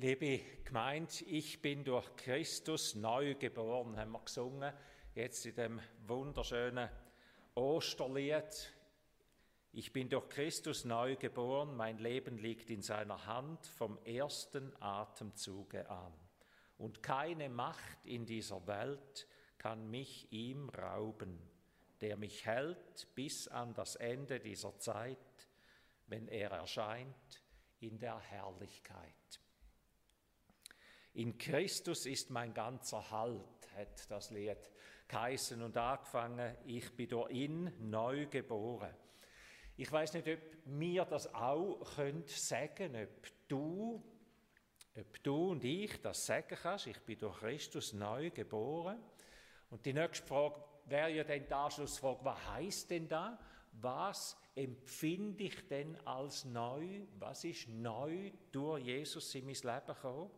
Liebe Gemeinde, ich bin durch Christus neu geboren, haben wir gesungen, jetzt in dem wunderschönen Osterlied. Ich bin durch Christus neu geboren, mein Leben liegt in seiner Hand vom ersten Atemzuge an. Und keine Macht in dieser Welt kann mich ihm rauben, der mich hält bis an das Ende dieser Zeit, wenn er erscheint in der Herrlichkeit. In Christus ist mein ganzer Halt, hat das Lied geheißen und angefangen. Ich bin durch ihn neu geboren. Ich weiß nicht, ob mir das auch könnt sagen, ob du, ob du und ich das sagen kannst. Ich bin durch Christus neu geboren. Und die nächste Frage wäre ja dann die Anschlussfrage, was heißt denn da? Was empfinde ich denn als neu? Was ist neu durch Jesus in mein Leben gekommen?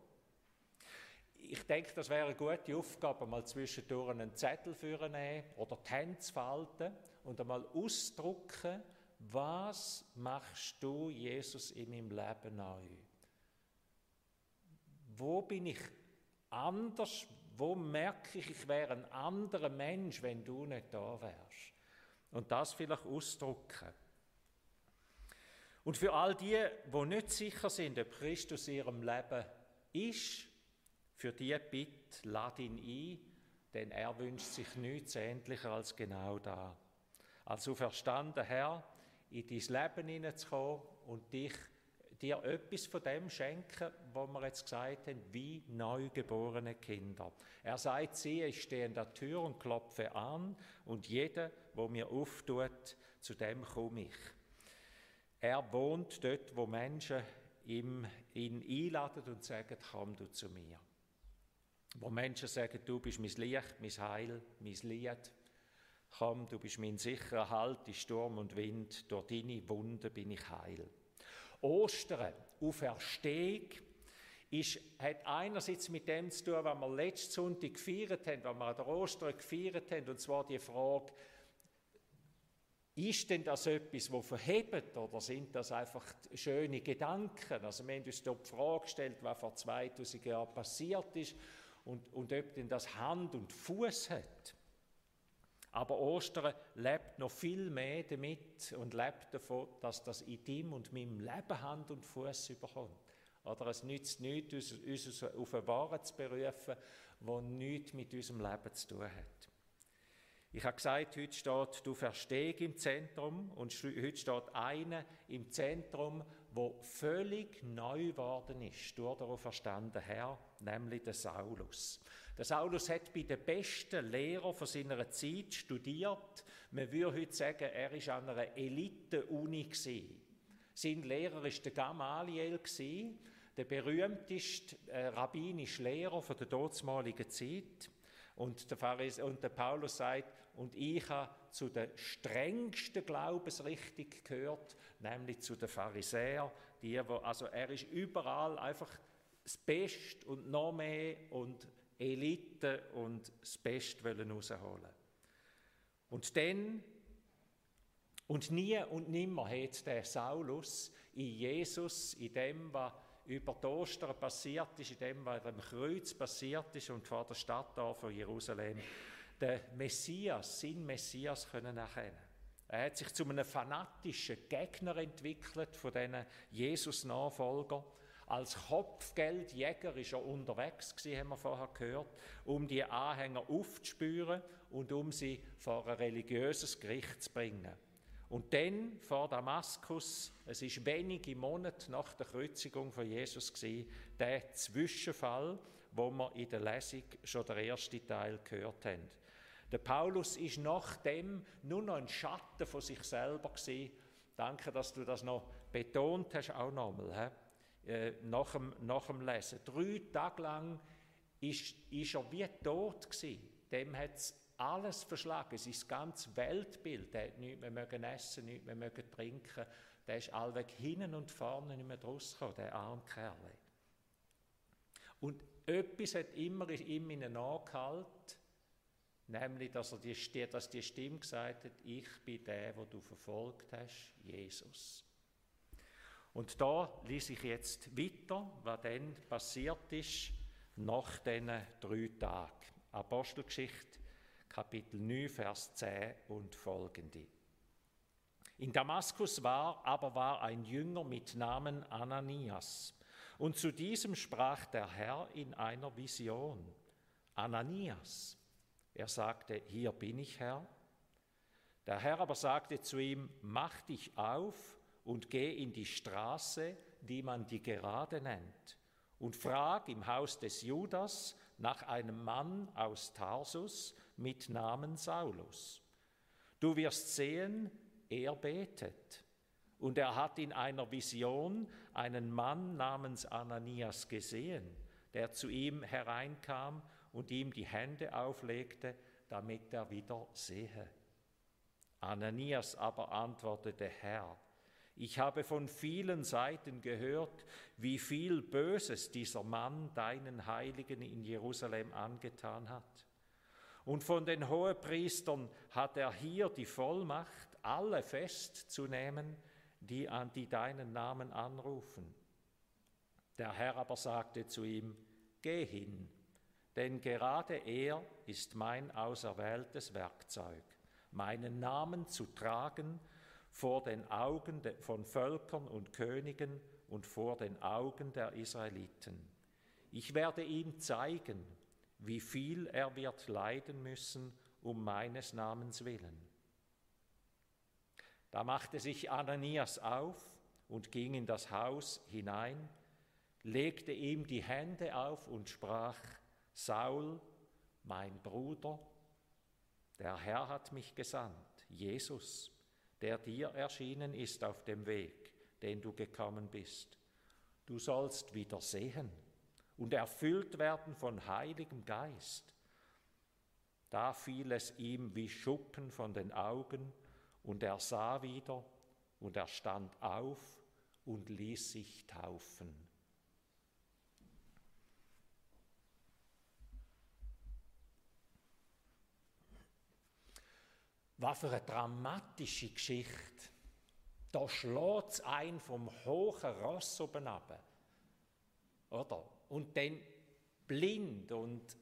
Ich denke, das wäre eine gute Aufgabe, mal zwischendurch einen Zettel für nehmen oder die Hände zu falten und einmal ausdrucken, was machst du, Jesus, in meinem Leben neu? Wo bin ich anders? Wo merke ich, ich wäre ein anderer Mensch, wenn du nicht da wärst? Und das vielleicht ausdrucken. Und für all die, die nicht sicher sind, ob Christus in ihrem Leben ist, für die Bitte lad ihn ein, denn er wünscht sich nichts ähnlicher als genau da. Als auferstanden Herr, in dein Leben hineinzukommen und dich, dir etwas von dem schenken, was wir jetzt gesagt haben, wie neugeborene Kinder. Er sagt, sie, ich stehe an der Tür und klopfe an und jeder, wo mir auftut, zu dem komme ich. Er wohnt dort, wo Menschen ihn einladen und sagen, komm du zu mir wo Menschen sagen, du bist mein Licht, mein Heil, mein Lied. Komm, du bist mein sicherer Halt in Sturm und Wind, durch deine Wunden bin ich heil. Ostern, Auferstehung, ist, hat einerseits mit dem zu tun, was wir letzten Sonntag gefeiert haben, was wir an der Ostern gefeiert haben, und zwar die Frage, ist denn das etwas, das verhebt oder sind das einfach schöne Gedanken? Also wir haben uns dort die Frage gestellt, was vor 2000 Jahren passiert ist und, und ob denn das Hand und Fuß hat. Aber Ostern lebt noch viel mehr damit und lebt davon, dass das in dem und meinem Leben Hand und Fuß überkommt. Oder es nützt nichts, uns auf eine Ware zu berufen, die nichts mit unserem Leben zu tun hat. Ich habe gesagt, heute steht du Verstehung im Zentrum und heute steht einer im Zentrum, wo völlig neu geworden ist durch den verstanden Herr, nämlich der Saulus. Der Saulus hat bei den besten Lehrern von seiner Zeit studiert. Man würde heute sagen, er ist an einer Elite-Uni Sein Lehrer ist der Gamaliel der berühmteste äh, rabbinische Lehrer von der damaligen Zeit. Und der, Pharis und der Paulus sagt, und ich habe zu der strengsten Glaubensrichtung gehört, nämlich zu den Pharisäern. Die, also er ist überall einfach das Beste und noch mehr und Elite und das Beste rausholen. Und dann und nie und nimmer hat der Saulus in Jesus, in dem, was über die Ostern passiert ist, in dem, was am Kreuz passiert ist und vor der Stadt von Jerusalem, den Messias, sein Messias können erkennen. Er hat sich zu einem fanatischen Gegner entwickelt von diesen Jesus-Nachfolgern. Als Kopfgeldjäger ist er unterwegs gewesen, haben wir vorher gehört, um die Anhänger aufzuspüren und um sie vor ein religiöses Gericht zu bringen. Und dann vor Damaskus, es ist wenige Monate nach der Kreuzigung von Jesus gewesen, der Zwischenfall, wo wir in der Lesung schon der erste Teil gehört haben. Der Paulus ist nachdem nur noch ein Schatten von sich selber gewesen. Danke, dass du das noch betont hast, auch nochmal, äh, nach, dem, nach dem Lesen. Drei Tage lang ist er wie tot gewesen. Dem hat es alles verschlagen, sein ganzes Weltbild. Er hat nichts mehr mögen essen, nichts mehr mögen trinken. Der ist allweg hinten und vorne nicht mehr rausgekommen, der arme Kerl. Und etwas hat immer in ihm angehalten, Nämlich, dass, er die, dass die Stimme gesagt hat, ich bin der, wo du verfolgt hast, Jesus. Und da lese ich jetzt weiter, was dann passiert ist nach diesen drei Tagen. Apostelgeschichte, Kapitel 9, Vers 10 und folgende. In Damaskus war aber war ein Jünger mit Namen Ananias. Und zu diesem sprach der Herr in einer Vision. Ananias. Er sagte, hier bin ich Herr. Der Herr aber sagte zu ihm, mach dich auf und geh in die Straße, die man die Gerade nennt, und frag im Haus des Judas nach einem Mann aus Tarsus mit Namen Saulus. Du wirst sehen, er betet. Und er hat in einer Vision einen Mann namens Ananias gesehen, der zu ihm hereinkam und ihm die Hände auflegte, damit er wieder sehe. Ananias aber antwortete, Herr, ich habe von vielen Seiten gehört, wie viel Böses dieser Mann deinen Heiligen in Jerusalem angetan hat. Und von den Hohepriestern hat er hier die Vollmacht, alle festzunehmen, die an die deinen Namen anrufen. Der Herr aber sagte zu ihm, Geh hin, denn gerade er ist mein auserwähltes Werkzeug, meinen Namen zu tragen vor den Augen von Völkern und Königen und vor den Augen der Israeliten. Ich werde ihm zeigen, wie viel er wird leiden müssen um meines Namens willen. Da machte sich Ananias auf und ging in das Haus hinein, legte ihm die Hände auf und sprach, Saul, mein Bruder, der Herr hat mich gesandt, Jesus, der dir erschienen ist auf dem Weg, den du gekommen bist. Du sollst wieder sehen und erfüllt werden von Heiligem Geist. Da fiel es ihm wie Schuppen von den Augen, und er sah wieder, und er stand auf und ließ sich taufen. Was für eine dramatische Geschichte. Da schlägt es ein vom hohen Ross oben ab. Oder? Und dann blind und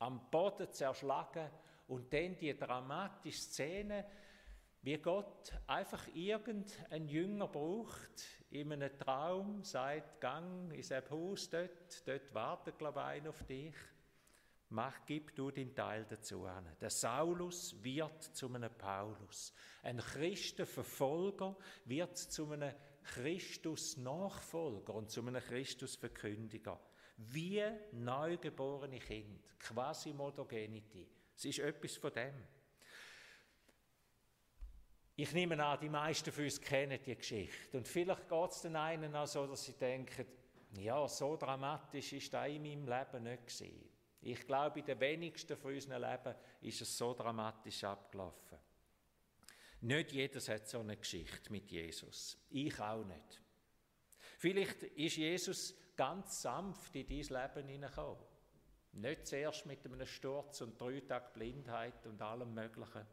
am Boden zerschlagen und dann die dramatische Szene, wie Gott einfach irgendeinen Jünger braucht, in einem Traum sagt, gang in sein Haus dort, dort wartet, glaube ich, einer auf dich Mach, gib du den Teil dazu an. Der Saulus wird zu einem Paulus. Ein Christenverfolger wird zu einem Christus-Nachfolger und zu einem Christus-Verkündiger. Wie neugeborene Kind, quasi Modogenity. Es ist etwas von dem. Ich nehme an, die meisten von uns kennen die Geschichte. Und vielleicht geht es den einen auch so, dass sie denken, ja, so dramatisch ist das in meinem Leben nicht gewesen. Ich glaube, in den wenigsten von unserem Leben ist es so dramatisch abgelaufen. Nicht jeder hat so eine Geschichte mit Jesus. Ich auch nicht. Vielleicht ist Jesus ganz sanft in dein Leben hineingekommen. Nicht zuerst mit einem Sturz und drei Tagen Blindheit und allem Möglichen.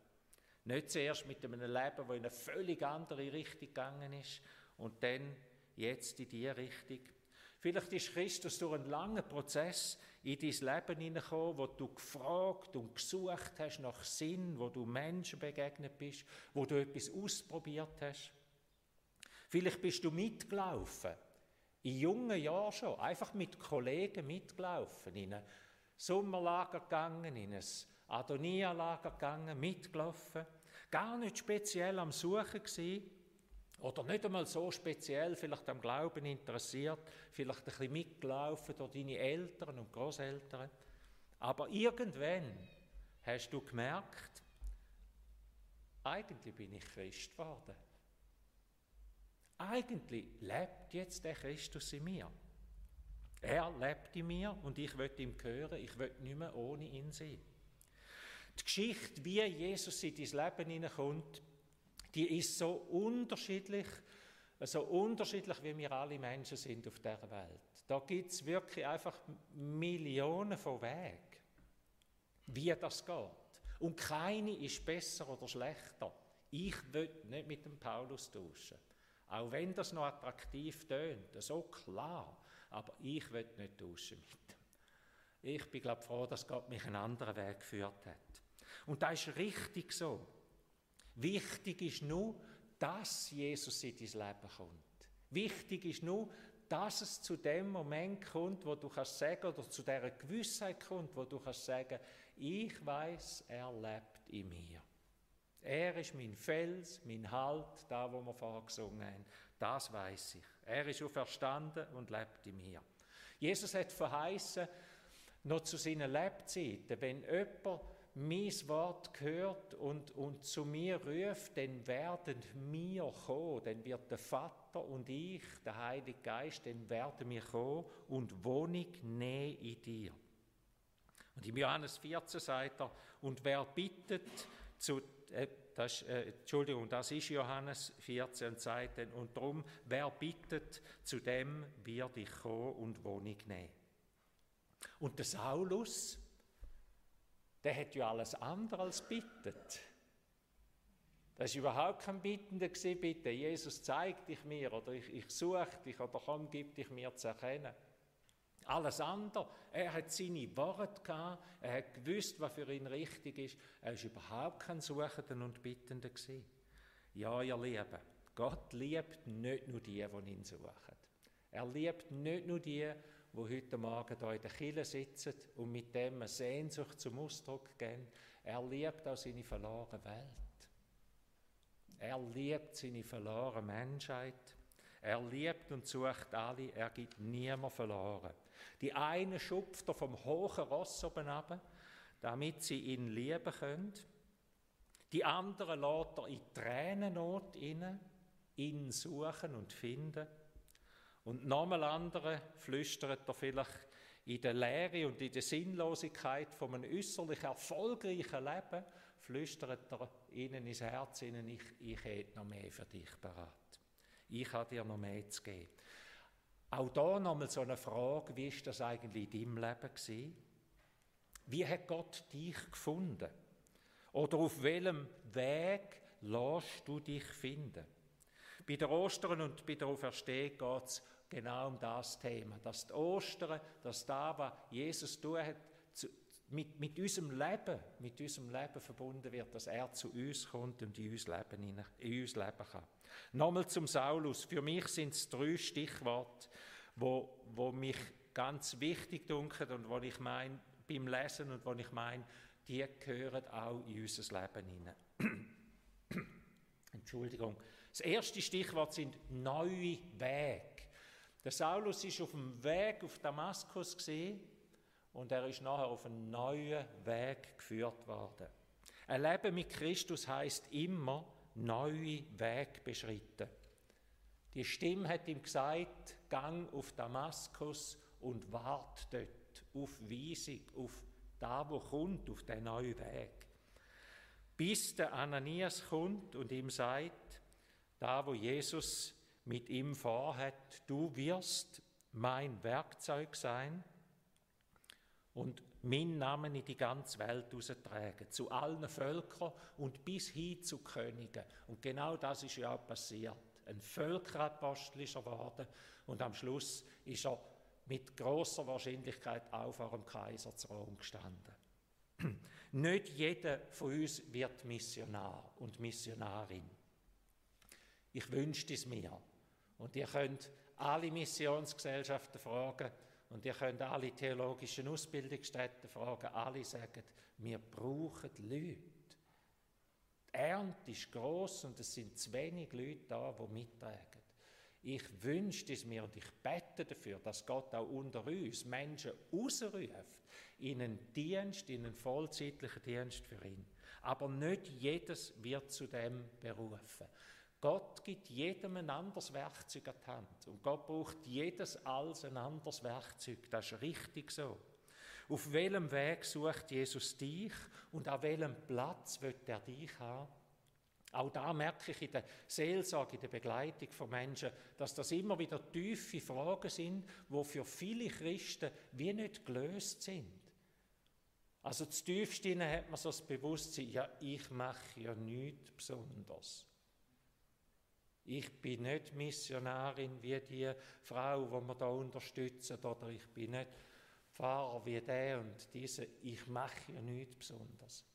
Nicht zuerst mit einem Leben, das in eine völlig andere Richtung gegangen ist und dann jetzt in diese Richtung. Vielleicht ist Christus durch einen langen Prozess in dein Leben hineingekommen, wo du gefragt und gesucht hast nach Sinn, wo du Menschen begegnet bist, wo du etwas ausprobiert hast. Vielleicht bist du mitgelaufen, in jungen Jahren schon, einfach mit Kollegen mitgelaufen, in ein Sommerlager gegangen, in ein Adonia-Lager gegangen, mitgelaufen, gar nicht speziell am Suchen gewesen, oder nicht einmal so speziell, vielleicht am Glauben interessiert, vielleicht ein bisschen mitgelaufen durch deine Eltern und Großeltern. Aber irgendwann hast du gemerkt, eigentlich bin ich Christ geworden. Eigentlich lebt jetzt der Christus in mir. Er lebt in mir und ich will ihm gehören, ich will nicht mehr ohne ihn sein. Die Geschichte, wie Jesus in dein Leben hineinkommt, die ist so unterschiedlich, so unterschiedlich wie wir alle Menschen sind auf der Welt. Da gibt es wirklich einfach Millionen von Wegen, wie das geht. Und keine ist besser oder schlechter. Ich will nicht mit dem Paulus tauschen. Auch wenn das noch attraktiv tönt, so klar. Aber ich will nicht tauschen mit dem. Ich bin, glaube froh, dass Gott mich einen anderen Weg geführt hat. Und das ist richtig so. Wichtig ist nur, dass Jesus in dein Leben kommt. Wichtig ist nur, dass es zu dem Moment kommt, wo du kannst sagen, oder zu der Gewissheit kommt, wo du kannst sagen, ich weiß, er lebt in mir. Er ist mein Fels, mein Halt, da, wo wir vorher gesungen haben. Das weiß ich. Er ist auferstanden und lebt in mir. Jesus hat verheißen, noch zu seinen Lebzeiten, wenn jemand mein Wort hört und, und zu mir ruft, dann werden wir kommen, dann wird der Vater und ich, der Heilige Geist, dann werden wir kommen und Wohnung nehmen in dir. Und im Johannes 14 sagt er, und wer bittet zu, äh, das, äh, Entschuldigung, das ist Johannes 14, sagt dann, und darum, wer bittet, zu dem wird ich kommen und Wohnung nehmen. Und der Saulus, der hat ja alles andere als bittet. Das war überhaupt kein Bittender bitte, Jesus zeig dich mir oder ich, ich suche dich oder komm, gib dich mir zu erkennen. Alles andere, er hat seine Worte gehabt, er hat gewusst, was für ihn richtig ist. Er ist überhaupt kein Suchender und Bittender gewesen. Ja, ihr Lieben, Gott liebt nicht nur die, die ihn suchen. Er liebt nicht nur die, wo heute Morgen hier in der Kille sitzen und mit dem eine Sehnsucht zum Ausdruck geben. Er liebt auch seine verlorene Welt. Er liebt seine verlorene Menschheit. Er liebt und sucht alle, er gibt niemand verloren. Die eine schupft er vom hohen Ross oben ab, damit sie ihn lieben können. Die andere lässt er in Tränennot inne, ihn suchen und finden. Und nochmal andere flüstert er vielleicht in der Leere und in der Sinnlosigkeit von einem äußerlich erfolgreichen Leben, flüstert er ihnen ins Herz, ihnen, ich, ich hätte noch mehr für dich bereit. Ich habe dir noch mehr zu geben. Auch da nochmal so eine Frage, wie ist das eigentlich in deinem Leben gewesen? Wie hat Gott dich gefunden? Oder auf welchem Weg lässt du dich finden? Bei der Ostern und bei der Auferstehung geht es genau um das Thema. Dass die Ostern, dass da, was Jesus zu, mit, mit unserem Leben, mit unserem Leben verbunden wird, dass er zu uns kommt und in uns leben, in uns leben kann. Nochmal zum Saulus. Für mich sind es drei Stichworte, wo, wo mich ganz wichtig dunkeln und wo ich meine, beim Lesen und wo ich meine, die gehören auch in unser Leben hinein. Entschuldigung. Das erste Stichwort sind neue Wege. Der Saulus ist auf dem Weg auf Damaskus gesehen und er ist nachher auf einen neuen Weg geführt worden. Ein Leben mit Christus heißt immer neue Weg beschritten. Die Stimme hat ihm gesagt: Gang auf Damaskus und wart dort auf Weisung, auf da, wo kommt, auf den neuen Weg. Bis der Ananias kommt und ihm sagt, da, wo Jesus mit ihm vorhat, du wirst mein Werkzeug sein und meinen Namen in die ganze Welt austragen, zu allen Völkern und bis hin zu Königen. Und genau das ist ja auch passiert. Ein Völkerapostel ist er geworden und am Schluss ist er mit großer Wahrscheinlichkeit auch vor dem Kaiser zu Rom gestanden. Nicht jeder von uns wird Missionar und Missionarin. Ich wünschte es mir. Und ihr könnt alle Missionsgesellschaften fragen und ihr könnt alle theologischen Ausbildungsstätten fragen. Alle sagen, wir brauchen Leute. Die Ernte ist gross und es sind zu wenig Leute da, die mittragen. Ich wünsche es mir und ich bete dafür, dass Gott auch unter uns Menschen ausruft in einen Dienst, in einen vollzeitlichen Dienst für ihn. Aber nicht jedes wird zu dem berufen. Gott gibt jedem ein anderes Werkzeug an die Hand. Und Gott braucht jedes als ein anderes Werkzeug. Das ist richtig so. Auf welchem Weg sucht Jesus dich und an welchem Platz wird er dich haben? Auch da merke ich in der Seelsorge, in der Begleitung von Menschen, dass das immer wieder tiefe Fragen sind, wo für viele Christen wie nicht gelöst sind. Also zu tiefst hat man so das Bewusstsein, ja, ich mache ja nichts Besonderes. Ich bin nicht Missionarin wie die Frau, die wir da unterstützen, oder ich bin nicht Pfarrer wie der und diese. Ich mache ja nichts Besonderes.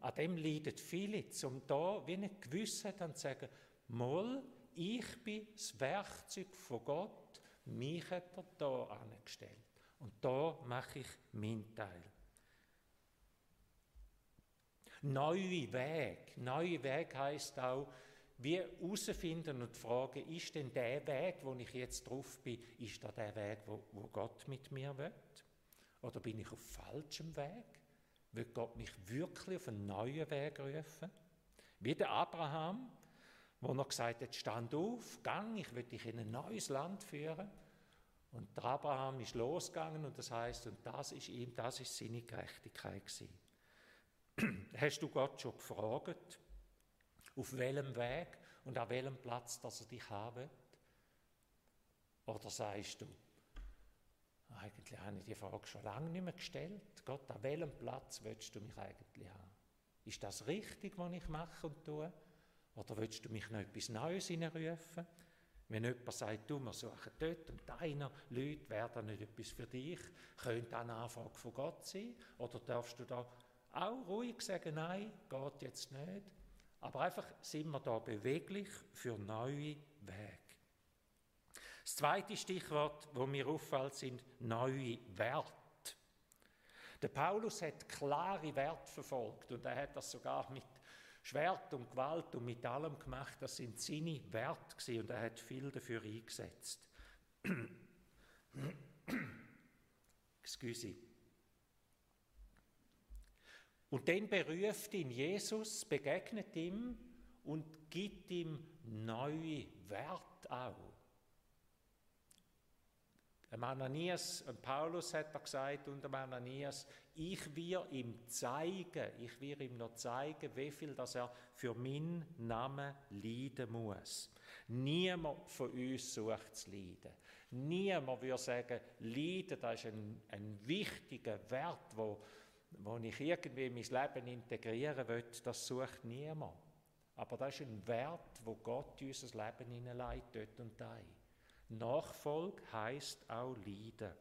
An dem leiden viele, um da wie eine Gewissheit zu sagen, mal, ich bin das Werkzeug von Gott, mich hat er da angestellt. Und da mache ich meinen Teil. Neue Weg. Neue Weg heißt auch, wir herausfinden und fragen, ist denn der Weg, wo ich jetzt drauf bin, ist da der Weg, wo, wo Gott mit mir will? Oder bin ich auf falschem Weg? Will Gott mich wirklich auf einen neuen Weg rufen? Wie der Abraham, wo er gesagt hat, stand auf, gang, ich will dich in ein neues Land führen. Und der Abraham ist losgegangen und das heißt, und das ist ihm, das ist seine Gerechtigkeit gewesen. Hast du Gott schon gefragt, auf welchem Weg und an welchem Platz, dass er dich haben Oder sagst du, eigentlich habe ich die Frage schon lange nicht mehr gestellt. Gott, an welchem Platz willst du mich eigentlich haben? Ist das richtig, was ich mache und tue? Oder willst du mich noch etwas Neues hineinrufen? Wenn jemand sagt, du, wir suchen dort und deiner Leute werden nicht etwas für dich, könnte eine Anfrage von Gott sein? Oder darfst du da auch ruhig sagen, nein, geht jetzt nicht? Aber einfach sind wir da beweglich für neue Wege. Das zweite Stichwort, wo mir auffällt, sind neue Werte. Der Paulus hat klare Werte verfolgt und er hat das sogar mit Schwert und Gewalt und mit allem gemacht. Das sind seine Werte und er hat viel dafür eingesetzt. Excuse. Und dann beruft ihn Jesus, begegnet ihm und gibt ihm neue Wert auch. Dem Ananias, dem Paulus hat er gesagt und dem Ananias, ich will ihm zeigen, ich will ihm noch zeigen, wie viel dass er für meinen Namen leiden muss. Niemand von uns sucht zu leiden. Niemand würde sagen, Leiden, das ist ein, ein wichtiger Wert, wo wo ich irgendwie in mein Leben integrieren will, das sucht niemand. Aber das ist ein Wert, wo Gott in unser Leben hineinlegt, dort und da. Nachfolge heißt auch Leiden.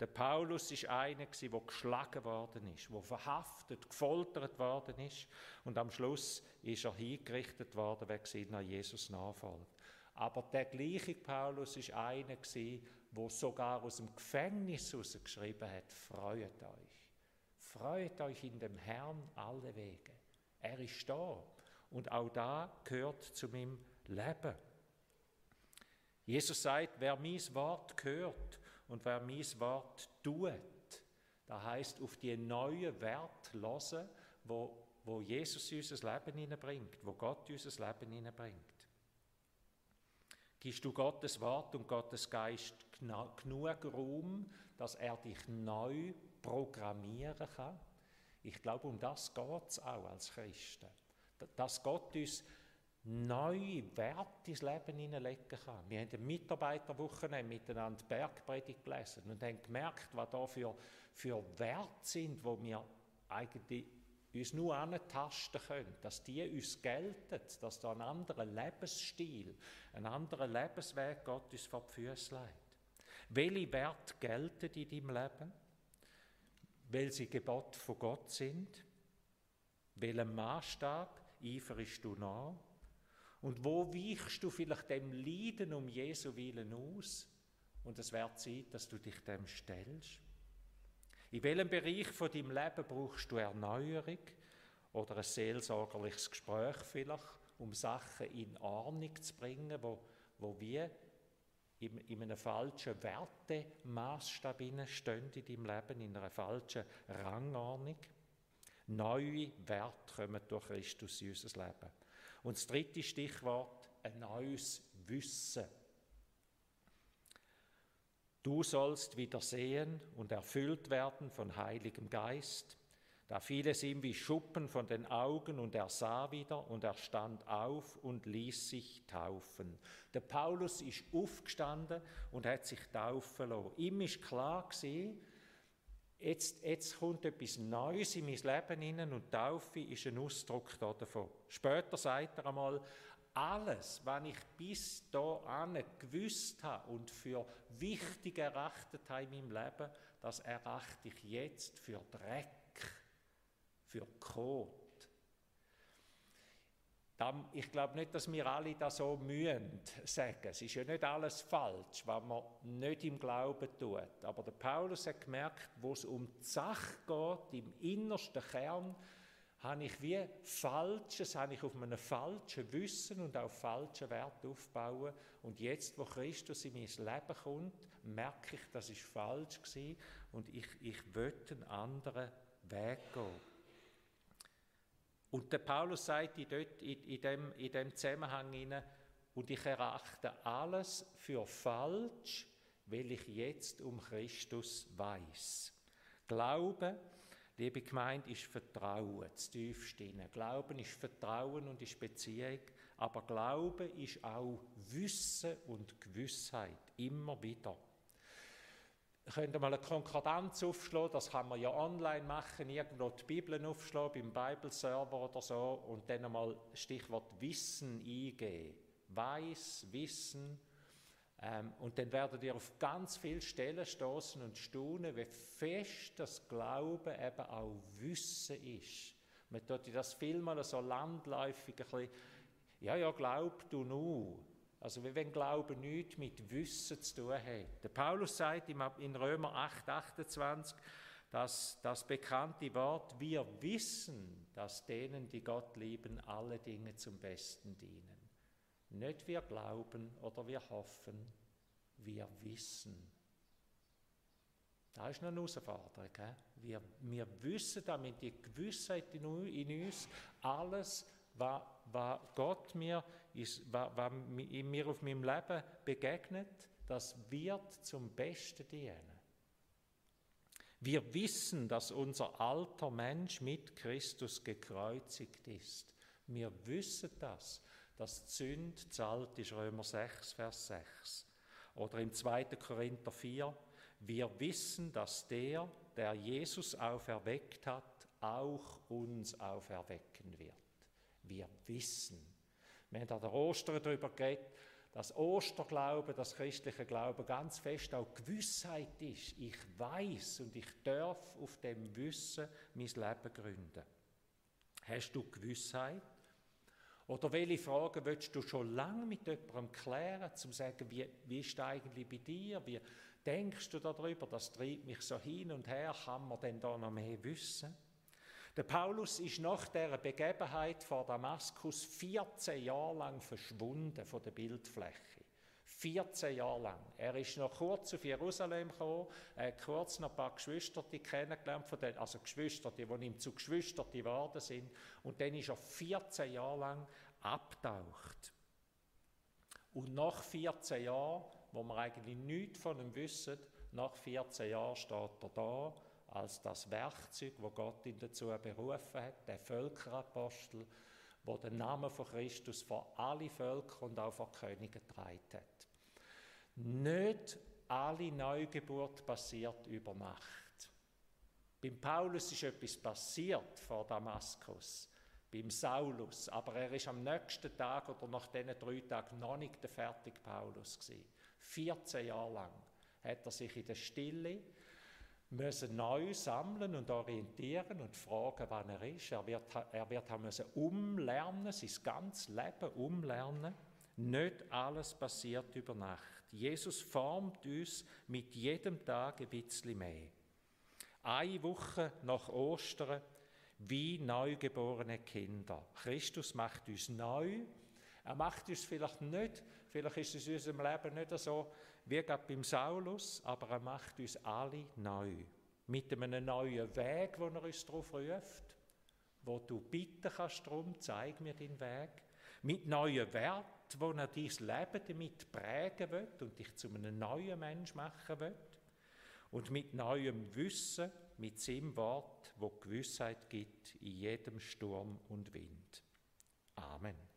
Der Paulus ist einer, der geschlagen worden ist, der verhaftet, gefoltert worden ist und am Schluss ist er hingerichtet worden, wegen er Jesus nachfolgt. Aber der gleiche Paulus ist einer, der sogar aus dem Gefängnis herausgeschrieben hat, freut euch. Freut euch in dem Herrn alle Wege. Er ist da und auch da gehört zu meinem Leben. Jesus sagt, wer mein Wort hört und wer mein Wort tut, da heißt auf die neuen Wert hören, wo, wo Jesus unser Leben hineinbringt, wo Gott unser Leben hineinbringt. Gibst du Gottes Wort und Gottes Geist genug Raum, dass er dich neu programmieren kann. Ich glaube, um das geht es auch als Christen. Dass Gott uns neue Werte ins Leben hineinlegen kann. Wir haben eine Mitarbeiterwoche miteinander Bergpredigt gelesen und haben gemerkt, was da für, für Werte sind, wo wir eigentlich uns nur antasten können, dass die uns gelten, dass da ein anderer Lebensstil, ein anderer Lebensweg Gott uns vor die Füße legt. Welche Werte gelten in deinem Leben? Weil sie Gebot von Gott sind? Welchem Maßstab eiferst du nach? Und wo weichst du vielleicht dem Leiden um Jesu Willen aus? Und es wird Zeit, dass du dich dem stellst. In welchem Bereich von deinem Leben brauchst du Erneuerung oder ein seelsorgerliches Gespräch vielleicht, um Sachen in Ordnung zu bringen, wo, wo wir in, in einem falschen Wertemaßstab stehen in deinem Leben, in einer falschen Rangordnung. Neue Werte kommen durch Christus in unser Leben. Und das dritte Stichwort, ein neues Wissen. Du sollst wieder sehen und erfüllt werden von Heiligem Geist, da fiel es ihm wie Schuppen von den Augen und er sah wieder und er stand auf und ließ sich taufen. Der Paulus ist aufgestanden und hat sich taufen lassen. Ihm ist klar gewesen, jetzt, jetzt kommt etwas Neues in mein Leben hinein und Taufe ist ein Ausdruck davon. Später sagt er einmal, alles, was ich bis dahin gewusst habe und für wichtig erachtet habe in meinem Leben, das erachte ich jetzt für Dreck, für Kot. Ich glaube nicht, dass wir alle das so mühen sagen. Es ist ja nicht alles falsch, was man nicht im Glauben tut. Aber der Paulus hat gemerkt, wo es um die Sache geht, im innersten Kern, habe ich wie Falsches, habe ich auf einem falschen Wissen und auf falschen Wert aufbauen. Und jetzt, wo Christus in mein Leben kommt, merke ich, das ist falsch gewesen und ich, ich will einen anderen Weg gehen. Und der Paulus sagt in, dort, in, in, dem, in dem Zusammenhang hinein, und ich erachte alles für falsch, weil ich jetzt um Christus weiß. Glaube, liebe Gemeinde, ist Vertrauen, das tiefste. Glauben ist Vertrauen und ist Beziehung, aber Glaube ist auch Wissen und Gewissheit, immer wieder könnt ihr mal eine Konkordanz aufschlagen, das kann man ja online machen, irgendwo die Bibeln aufschlagen, beim Bible-Server oder so, und dann einmal Stichwort Wissen eingeben. Weiß, Wissen. Ähm, und dann werdet ihr auf ganz viele Stellen stoßen und staunen, wie fest das Glauben eben auch Wissen ist. Man tut das viel mal so landläufig ein bisschen, ja, ja, glaub du nur. Also wenn Glauben nichts mit Wissen zu tun hat. Der Paulus sagt in Römer 8, 28, dass das bekannte Wort, wir wissen, dass denen, die Gott lieben, alle Dinge zum Besten dienen. Nicht wir glauben oder wir hoffen, wir wissen. Da ist eine Herausforderung. Wir, wir wissen damit die Gewissheit in uns, alles, was, was Gott mir ist, was, was mir auf meinem Leben begegnet, das wird zum Besten dienen. Wir wissen, dass unser alter Mensch mit Christus gekreuzigt ist. Wir wissen das, dass die Sünde zahlt ist, Römer 6, Vers 6. Oder im 2. Korinther 4, wir wissen, dass der, der Jesus auferweckt hat, auch uns auferwecken wird. Wir wissen. Wir haben an der Ostern darüber geredet, dass Osterglauben, das christliche Glauben ganz fest auch Gewissheit ist. Ich weiß und ich darf auf dem Wissen mein Leben gründen. Hast du Gewissheit? Oder welche Fragen willst du schon lange mit jemandem klären, um zu sagen, wie, wie ist das eigentlich bei dir? Wie denkst du darüber? Das treibt mich so hin und her. Kann man denn da noch mehr wissen? Der Paulus ist nach der Begebenheit vor Damaskus 14 Jahre lang verschwunden von der Bildfläche. 14 Jahre lang. Er ist noch kurz auf Jerusalem gekommen, hat kurz noch ein paar Geschwister kennengelernt, von den, also Geschwister, die ihm zu Geschwistern geworden sind. Und dann ist er 14 Jahre lang abtaucht. Und nach 14 Jahren, wo wir eigentlich nichts von ihm wissen, nach 14 Jahren steht er da als das Werkzeug, wo Gott ihn dazu berufen hat, der Völkerapostel, wo den Namen von Christus vor alle Völker und auch vor Könige getragen hat. Nicht alle Neugeburt passiert über Nacht. Beim Paulus ist etwas passiert vor Damaskus, beim Saulus, aber er ist am nächsten Tag oder nach diesen drei Tagen noch nicht der fertige Paulus gewesen. 14 Jahre lang hat er sich in der Stille müssen neu sammeln und orientieren und fragen, wann er ist. Er wird, er wird haben müssen umlernen, sein ganzes Leben umlernen. Nicht alles passiert über Nacht. Jesus formt uns mit jedem Tag ein bisschen mehr. Eine Woche nach Ostern wie neugeborene Kinder. Christus macht uns neu. Er macht uns vielleicht nicht, vielleicht ist es in unserem Leben nicht so, wie gerade beim Saulus, aber er macht uns alle neu. Mit einem neuen Weg, wo er uns darauf ruft, wo du bitten kannst darum, zeig mir den Weg. Mit neuen Werten, wo er dein Leben damit prägen wird und dich zu einem neuen Mensch machen wird. Und mit neuem Wissen, mit seinem Wort, wo Gewissheit gibt in jedem Sturm und Wind. Amen.